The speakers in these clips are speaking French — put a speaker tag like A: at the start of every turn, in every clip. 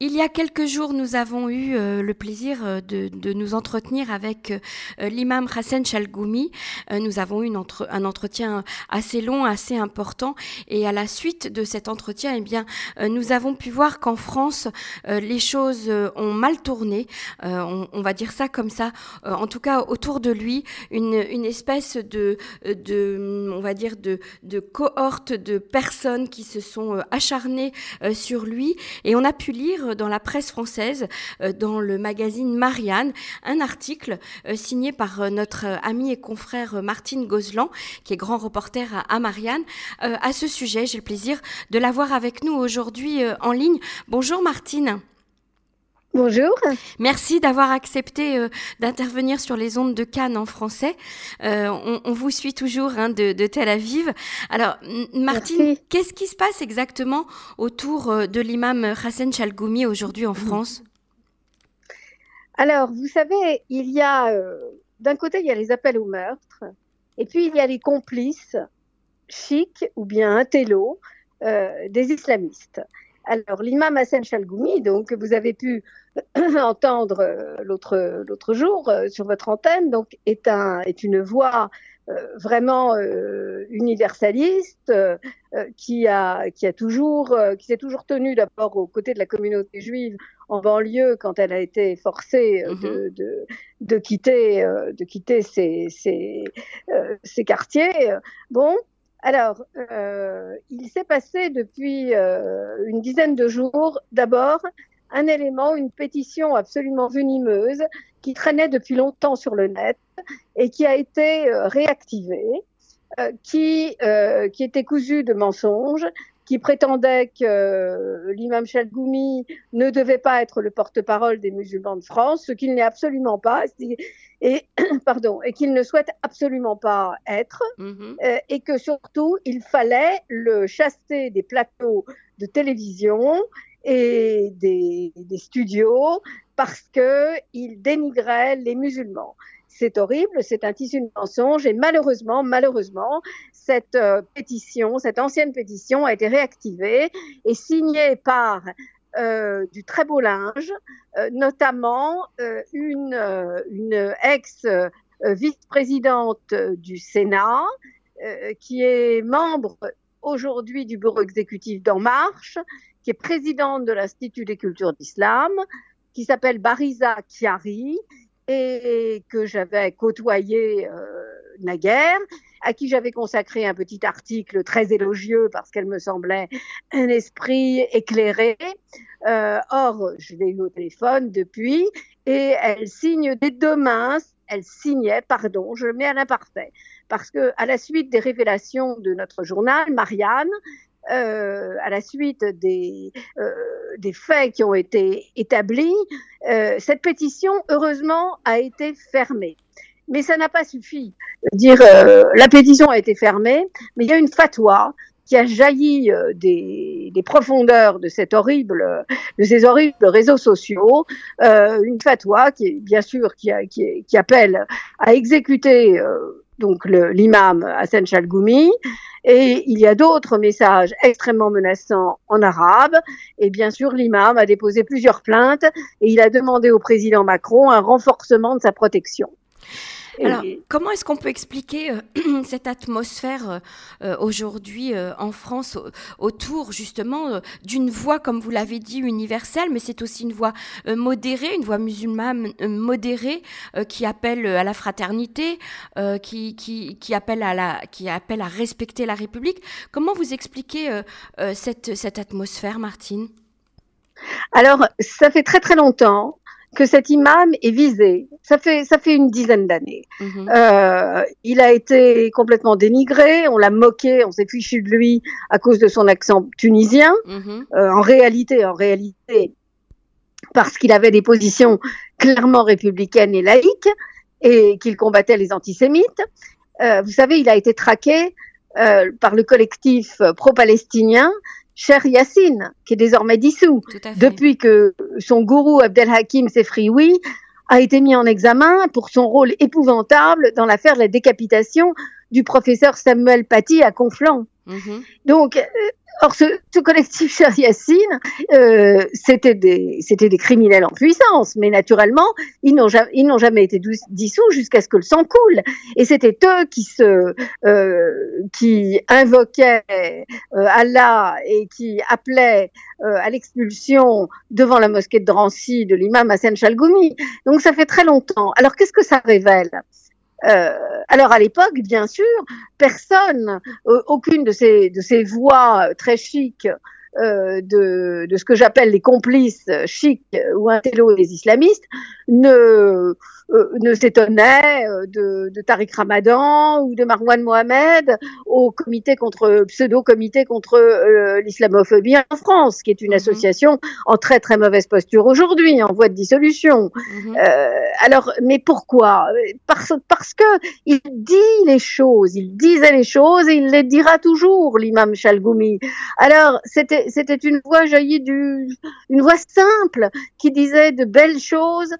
A: Il y a quelques jours, nous avons eu euh, le plaisir euh, de, nous entretenir avec euh, l'imam Hassan Chalgoumi. nous avons eu un entretien assez long, assez important. Et à la suite de cet entretien, eh bien, nous avons pu voir qu'en France, les choses ont mal tourné. On, va dire ça comme ça. en tout cas, autour de lui, une, espèce de, on va dire, de cohorte de personnes qui se sont acharnées sur lui. Et on a pu lire dans la presse française, euh, dans le magazine Marianne, un article euh, signé par euh, notre ami et confrère Martine Gozlan, qui est grand reporter à Marianne. À ce sujet, j'ai le plaisir de l'avoir avec nous aujourd'hui en ligne. Bonjour Martine.
B: Bonjour.
A: Merci d'avoir accepté euh, d'intervenir sur les ondes de Cannes en français. Euh, on, vous suit toujours hein, de, Tel Aviv. Alors, Martine, qu'est-ce qui se passe exactement autour euh, de l'imam Hassan Chalgoumi aujourd'hui en France?
B: Alors, vous savez, il y a, d'un côté, il y a les appels au meurtre, et puis il y a les complices chics ou bien intello des islamistes. Alors, l'imam Hassan Chalgoumi, donc, vous avez pu entendre euh, l'autre, l'autre jour euh, sur votre antenne, donc, est, un, est une voix euh, vraiment universaliste qui, a, qui, a toujours, qui s'est toujours tenue d'abord aux côtés de la communauté juive en banlieue quand elle a été forcée de, mm-hmm. de, de, quitter, de quitter ces, ces, ces quartiers. Bon, alors, euh, il s'est passé depuis euh, une dizaine de jours, d'abord, un élément, une pétition absolument venimeuse qui traînait depuis longtemps sur le net et qui a été euh, réactivée, qui, qui était cousue de mensonges, qui prétendait que l'imam Chalgoumi ne devait pas être le porte-parole des musulmans de France, ce qu'il n'est absolument pas et pardon et qu'il ne souhaite absolument pas être mhm. euh, et que surtout il fallait le chasser des plateaux de télévision et des, des studios parce que il dénigrait les musulmans. C'est horrible, c'est un tissu de mensonges et malheureusement, malheureusement, cette euh, pétition, cette ancienne pétition a été réactivée et signée par euh, du très beau linge, euh, notamment une, une ex-vice-présidente du Sénat, qui est membre aujourd'hui du bureau exécutif d'En Marche, qui est présidente de l'Institut des cultures d'islam, qui s'appelle Bariza Chiari et que j'avais côtoyé naguère, à qui j'avais consacré un petit article très élogieux parce qu'elle me semblait un esprit éclairé. Euh, or, je l'ai eu au téléphone depuis et elle signe dès demain, elle signait, pardon, je le mets à l'imparfait, parce que à la suite des révélations de notre journal, Marianne, euh, à la suite des, euh, des faits qui ont été établis, euh, cette pétition, heureusement, a été fermée mais ça n'a pas suffi. Dire euh, la pétition a été fermée, mais il y a une fatwa qui a jailli euh, des, des, profondeurs de cette horrible, de ces horribles réseaux sociaux, euh, une fatwa qui bien sûr qui, qui, qui appelle à exécuter euh, donc l'imam Hassan Chalgoumi, et il y a d'autres messages extrêmement menaçants en arabe, et bien sûr l'imam a déposé plusieurs plaintes et il a demandé au président Macron un renforcement de sa protection.
A: Alors, comment est-ce qu'on peut expliquer euh, cette atmosphère euh, euh, aujourd'hui en France autour justement d'une voix, comme vous l'avez dit, universelle, mais c'est aussi une voix modérée, une voix musulmane modérée qui appelle à la fraternité, qui, qui, qui, appelle à la, qui appelle à respecter la République. Comment vous expliquez cette, cette atmosphère, Martine?
B: Alors, ça fait très très longtemps que cet imam est visé. Ça fait, ça fait une dizaine d'années. Mhm. Euh, il a été complètement dénigré, on l'a moqué, on s'est fichu de lui à cause de son accent tunisien. Mhm. Euh, en réalité, en réalité, parce qu'il avait des positions clairement républicaines et laïques et qu'il combattait les antisémites. Euh, vous savez, il a été traqué euh, par le collectif pro-palestinien Cher Yassine, qui est désormais dissous, depuis que son gourou Abdelhakim Sefrioui a été mis en examen pour son rôle épouvantable dans l'affaire de la décapitation du professeur Samuel Paty à Conflans. Mhm. Donc, euh, or ce, collectif Cher euh, c'était des, criminels en puissance, mais naturellement, ils n'ont jamais, été dissous jusqu'à ce que le sang coule. Et c'était eux qui euh, invoquaient Allah et qui appelaient à l'expulsion devant la mosquée de Drancy de l'imam Hassan Chalgoumi. Donc ça fait très longtemps. Alors qu'est-ce que ça révèle? Euh, alors à l'époque, bien sûr, personne, euh, aucune de ces, de ces voix très chics euh, de, de, ce que j'appelle les complices chics ou intello des islamistes ne ne s'étonnait euh, de, de, Tariq Ramadan ou de Marwan Mohamed au comité contre pseudo-comité contre euh, l'islamophobie en France, qui est une mhm. association en très très mauvaise posture aujourd'hui, en voie de dissolution. Mhm. euh, alors, mais pourquoi? Parce, parce que il dit les choses, il disait les choses et il les dira toujours, l'imam Chalgoumi. Alors, c'était c'était une voix jaillie du, une voix simple qui disait de belles choses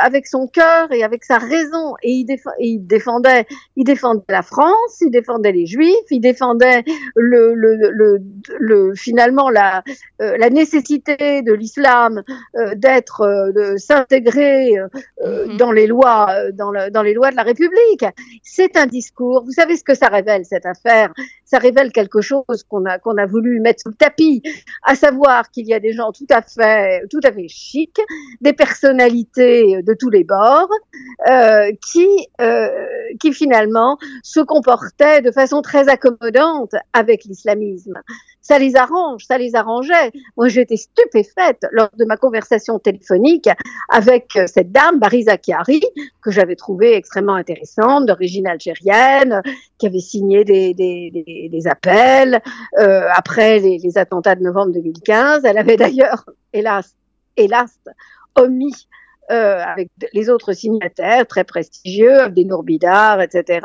B: avec son cœur et avec sa raison. Et il, défendait, il défendait la France, il défendait les Juifs, il défendait le, le finalement la, euh, la nécessité de l'islam euh, d'être, euh, de s'intégrer mhm. dans les lois, dans, le, dans les lois de la République. C'est un discours. Vous savez ce que ça révèle cette affaire? Ça révèle quelque chose qu'on a qu'on a voulu mettre sous le tapis, à savoir qu'il y a des gens tout à fait tout à fait chics, des personnalités de tous les bords, euh, qui, euh, qui finalement se comportaient de façon très accommodante avec l'islamisme. Ça les arrange, ça les arrangeait. Moi, j'étais stupéfaite lors de ma conversation téléphonique avec euh, cette dame, Bariza Kiari, que j'avais trouvée extrêmement intéressante, d'origine algérienne, qui avait signé des, des, des, des appels euh, après les, attentats de novembre 2015. Elle avait d'ailleurs, hélas, hélas, omis euh, avec les autres signataires très prestigieux, Abdenour Bidar, etc.,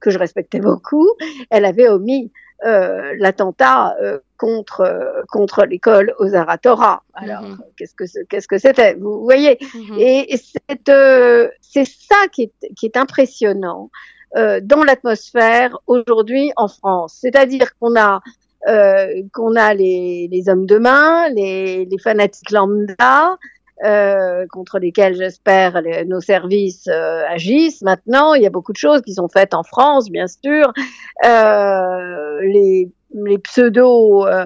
B: que je respectais beaucoup, elle avait omis l'attentat euh, contre euh, contre l'école aux Aratora. Alors mhm. qu'est-ce que qu'est-ce que c'était Vous voyez mhm. Et, c'est euh, c'est ça qui est qui est impressionnant dans l'atmosphère aujourd'hui en France. C'est-à-dire qu'on a qu'on a les, les hommes de main, les, les fanatiques lambda, euh, contre lesquels j'espère nos services euh, agissent maintenant. Il y a beaucoup de choses qui sont faites en France, bien sûr. Euh, les les pseudo euh,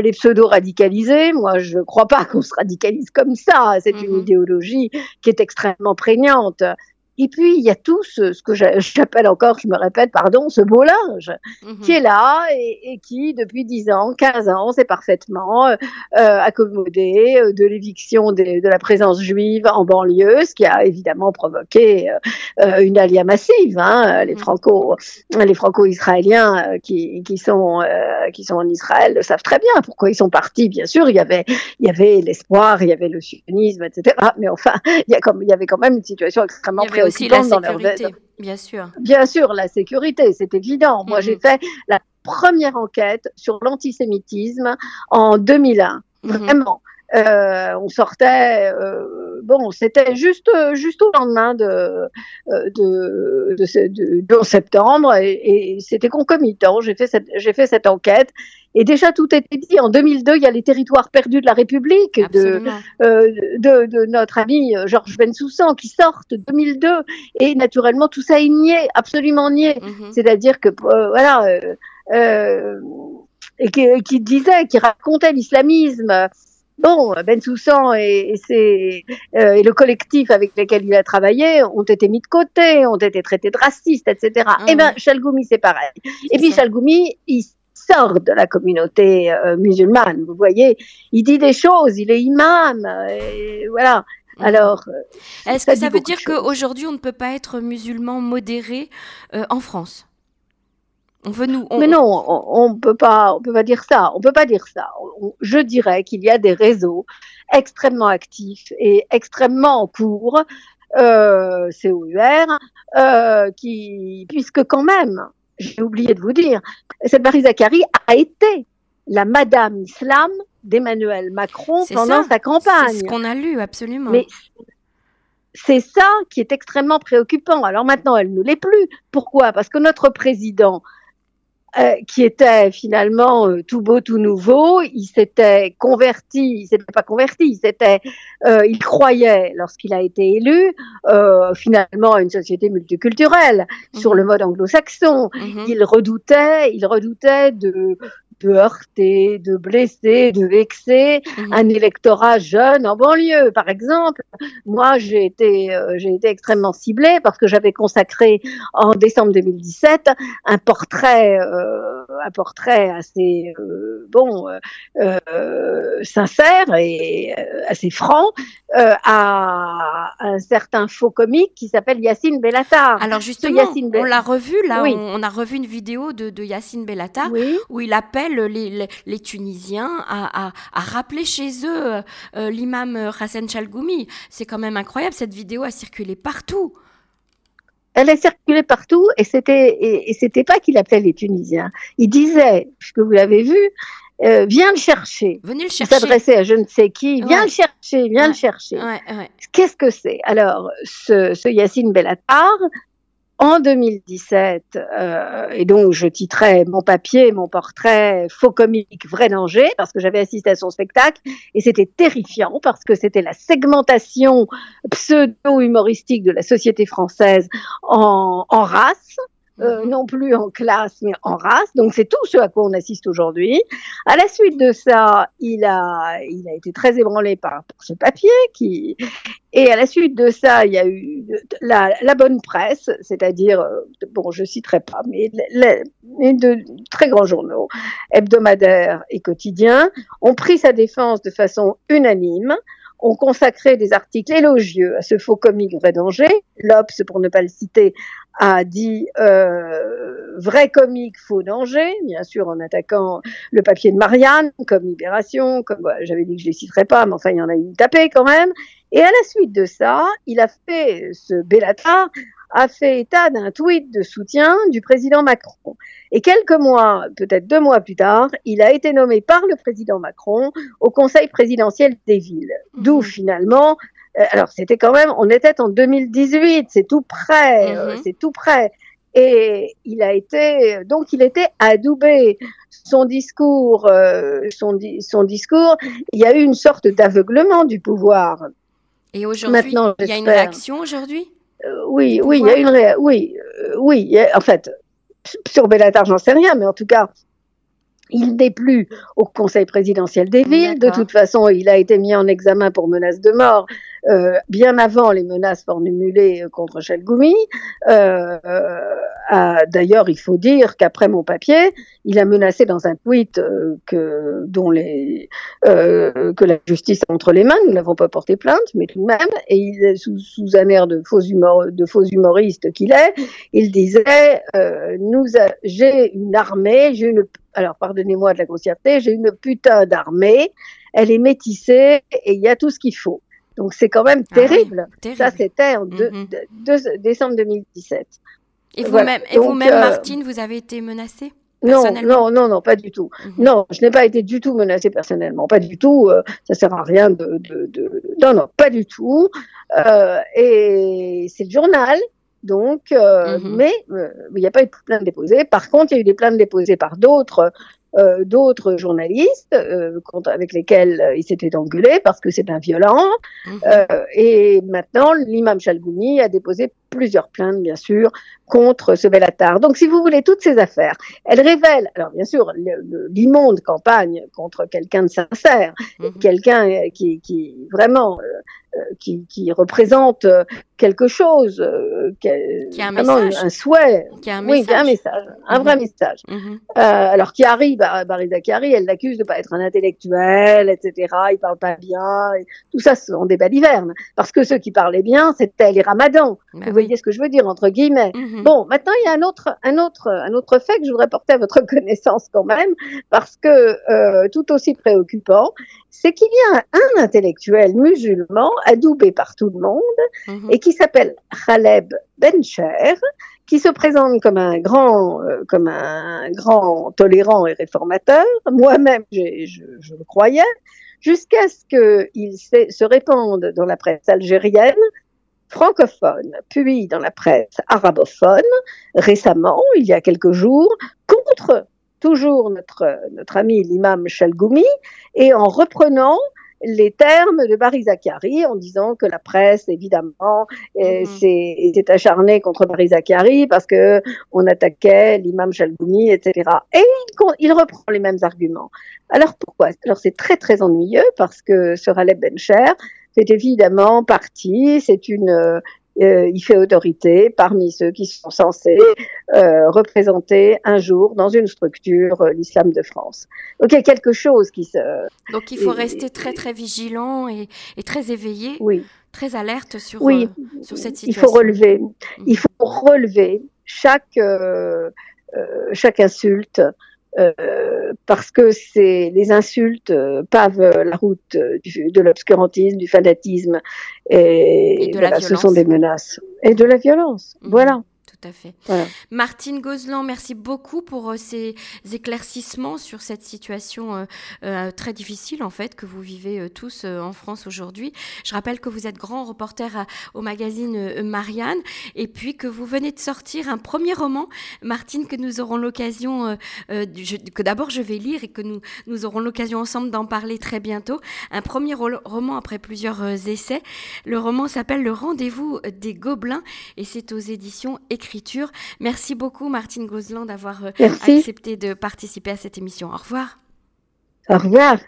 B: les pseudo radicalisés moi je ne crois pas qu'on se radicalise comme ça c'est une mm-hmm. idéologie qui est extrêmement prégnante et puis, il y a tout ce, ce que j'appelle encore, je me répète, pardon, ce beau linge mhm. qui est là et, et, qui, depuis 10 ans, 15 ans, s'est parfaitement euh, euh accommodé euh, de l'éviction de, de, la présence juive en banlieue, ce qui a évidemment provoqué euh, euh une alia massive. Hein, les mhm. franco, les franco-israéliens qui, qui sont qui sont en Israël le savent très bien pourquoi ils sont partis. Bien sûr, il y avait il y avait l'espoir, il y avait le sionisme, etc. Mais enfin, il y a comme il y avait quand même une situation extrêmement préoccupante
A: aussi la sécurité, bien sûr.
B: Bien sûr, la sécurité, c'est évident. Moi, j'ai mhm. fait la première enquête sur l'antisémitisme en 2001. Mhm. Vraiment. Euh, on sortait, euh, bon, c'était juste juste au lendemain de euh, de, de, de, septembre et, et c'était concomitant. J'ai fait cette j'ai fait cette enquête et déjà tout était dit. En 2002, il y a les territoires perdus de la République de, euh, de, de notre ami euh, Georges Bensoussan qui sortent 2002 et naturellement tout ça est nié, absolument nié. Mhm. C'est-à-dire que euh, voilà. Euh, et qui, qui disait, qui racontait l'islamisme Bon, Ben Soussan et, et, euh, et, le collectif avec lequel il a travaillé ont été mis de côté, ont été traités de racistes, etc. Ah et eh ben, Chalgoumi, c'est pareil. Et puis Chalgoumi, il sort de la communauté euh, musulmane, vous voyez. Il dit des choses, il est imam, et voilà. Mmh. Alors,
A: euh, est-ce que ça veut dire qu'aujourd'hui on ne peut pas être musulman modéré euh, en France?
B: On veut nous. Mais non, on, peut pas, on peut pas dire ça. On peut pas dire ça. je dirais qu'il y a des réseaux extrêmement actifs et extrêmement en cours, euh, COUR, euh, qui, puisque quand même, j'ai oublié de vous dire, cette Marie Zachary a été la Madame Islam d'Emmanuel Macron pendant sa campagne. C'est
A: ce qu'on a lu, absolument.
B: Mais c'est ça qui est extrêmement préoccupant. Alors maintenant, elle ne l'est plus. Pourquoi? Parce que notre président euh, qui était finalement euh, tout beau, tout nouveau. Il s'était converti, il s'était pas converti, il s'était, euh, il croyait lorsqu'il a été élu finalement à une société multiculturelle sur le mhm. mode anglo-saxon. Mhm. Il redoutait, il redoutait de de heurter, de blesser, de vexer mhm. un électorat jeune en banlieue, par exemple. Moi, j'ai été, euh, j'ai été extrêmement ciblée parce que j'avais consacré en décembre 2017 un portrait, euh, un portrait assez euh, bon, sincère et assez franc à un certain faux comique qui s'appelle Yacine Bellatar.
A: Alors justement, on l'a revu là, on, a revu une vidéo de, de Yacine Bellatar où il appelle les, Tunisiens à, rappeler chez eux euh, l'imam Hassan Chalgoumi. C'est quand même incroyable, cette vidéo a circulé partout.
B: Elle a circulé partout et c'était et, c'était pas qu'il appelait les Tunisiens. Il disait, puisque vous l'avez vu, euh, viens le chercher.
A: Venez le chercher.
B: Il s'adressait à je ne sais qui. Viens le chercher, viens le chercher. Qu'est-ce que c'est? Alors, ce, ce Yacine Bellatar, en 2017, euh, et donc je titrais mon papier, mon portrait faux comique, vrai danger, parce que j'avais assisté à son spectacle, et c'était terrifiant parce que c'était la segmentation pseudo-humoristique de la société française en, en race. Euh, non plus en classe, mais en race. Donc c'est tout ce à quoi on assiste aujourd'hui. À la suite de ça, il a, il a été très ébranlé par, ce papier qui, et à la suite de ça, il y a eu la, bonne presse, c'est-à-dire, euh, bon, je citerai pas, mais de très grands journaux, hebdomadaires et quotidiens, ont pris sa défense de façon unanime ont consacré des articles élogieux à ce faux comique vrai danger. L'Obs, pour ne pas le citer, a dit euh, vrai comique faux danger, bien sûr en attaquant le papier de Marianne, comme Libération, comme j'avais dit que je les citerais pas, mais enfin il y en a eu tapé quand même. Et à la suite de ça, il a fait ce Bellatar a fait état d'un tweet de soutien du président Macron. Et quelques mois, peut-être deux mois plus tard, il a été nommé par le président Macron au Conseil présidentiel des villes. D'où mhm. finalement, alors c'était quand même, on était en 2018, c'est tout près, euh, mhm. c'est tout près. Et il a été, donc il était adoubé. Son discours, euh, son, son discours, il y a eu une sorte d'aveuglement du pouvoir.
A: Et aujourd'hui, il y a une réaction aujourd'hui?
B: Euh, oui, oui, il y a une ré... oui, euh, oui, en fait, sur Bellatar, j'en sais rien, mais en tout cas, il n'est plus au Conseil présidentiel des villes. De toute façon, il a été mis en examen pour menace de mort euh, bien avant les menaces formulées contre Chalgoumi. Euh, euh, D'ailleurs, il faut dire qu'après mon papier, il a menacé dans un tweet euh, que, dont les, euh, que la justice a entre les mains. Nous n'avons pas porté plainte, mais tout de même, et il, sous, sous un air de faux, humor, de faux humoriste qu'il est, il disait nous, j'ai une armée, j'ai une alors pardonnez-moi de la grossièreté, j'ai une putain d'armée, elle est métissée et il y a tout ce qu'il faut. Donc c'est quand même ah terrible. Ça, c'était en mhm. décembre 2017.
A: Et vous-même, vous euh, Martine, vous avez été menacée
B: non, non, non, non, pas du tout. Mhm. Non, je n'ai pas été du tout menacée personnellement, pas du tout. Euh, ça sert à rien de, de, non, non, pas du tout. Euh, et c'est le journal, donc, mhm. mais il n'y a pas eu de plainte déposée. Par contre, il y a eu des plaintes déposées par d'autres euh, d'autres journalistes euh, avec lesquels euh, il s'était engueulé parce que c'est un violent. Mhm. et maintenant, l'imam Chalgoumi a déposé plusieurs plaintes, bien sûr, contre ce Bellatar. Donc, si vous voulez, toutes ces affaires, elles révèlent, alors bien sûr, l'immonde campagne contre quelqu'un de sincère, mhm. quelqu'un qui, qui vraiment qui, qui, représente quelque chose, qui,
A: a un, message.
B: un souhait,
A: qui a un
B: oui, un message, un vrai mhm. message. alors qui arrive Barry Zakari, elle l'accuse de pas être un intellectuel, etc. Il parle pas bien. tout ça, ce sont des balivernes. Parce que ceux qui parlaient bien, c'était les ramadans. Bah voyez ce que je veux dire, entre guillemets. Mhm. Bon, maintenant, il y a un autre, un, autre, un autre fait que je voudrais porter à votre connaissance quand même, parce que euh, tout aussi préoccupant, c'est qu'il y a un, intellectuel musulman adoubé par tout le monde mhm. et qui s'appelle Khaleb Bencher, qui se présente comme un grand, euh, comme un grand tolérant et réformateur. Moi-même, je, je, le croyais, jusqu'à ce qu'il se répande dans la presse algérienne francophone, puis dans la presse arabophone, récemment, il y a quelques jours, contre toujours notre, notre ami l'imam Chalgoumi et en reprenant les termes de Barry Zachary en disant que la presse, évidemment, mm s'est acharnée contre Barry Zachary parce que on attaquait l'imam Chalgoumi, etc. Et il, il, reprend les mêmes arguments. Alors pourquoi? Alors c'est très très ennuyeux parce que ce Raleb Bencher fait évidemment partie, c'est une euh, il fait autorité parmi ceux qui sont censés euh, représenter un jour dans une structure euh, l'islam de France. Donc il y a quelque chose qui se...
A: Donc il faut rester très très vigilant et, très éveillé,
B: oui.
A: très alerte sur,
B: oui.
A: sur cette situation.
B: Il faut relever, mm. il faut relever chaque, chaque insulte, euh, parce que c'est les insultes euh, pavent la route du, de l'obscurantisme, du fanatisme et,
A: et de voilà,
B: ce sont des menaces et de la violence. Mmh. Voilà
A: tout à fait. Martine Gozlan, merci beaucoup pour euh, ces éclaircissements sur cette situation euh, euh, très difficile en fait que vous vivez tous en France aujourd'hui. Je rappelle que vous êtes grand reporter au magazine Marianne et puis que vous venez de sortir un premier roman, Martine, que nous aurons l'occasion, que d'abord je vais lire et que nous, nous aurons l'occasion ensemble d'en parler très bientôt. Un premier roman après plusieurs essais. Le roman s'appelle Le rendez-vous des gobelins et c'est aux éditions écrites Merci beaucoup Martine Gozlan d'avoir euh, accepté de participer à cette émission. Au revoir.
B: Au revoir.